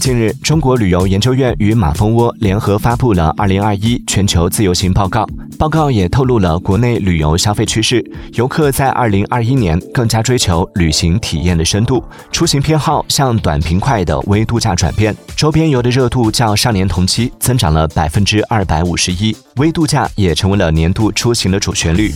近日中国旅游研究院与马蜂窝联合发布了二零二一全球自由行报告报告也透露了国内旅游消费趋势游客在二零二一年更加追求旅行体验的深度出行偏好向短平快的微度假转变周边游的热度较上年同期增长了百分之二百五十一微度假也成为了年度出行的主旋律。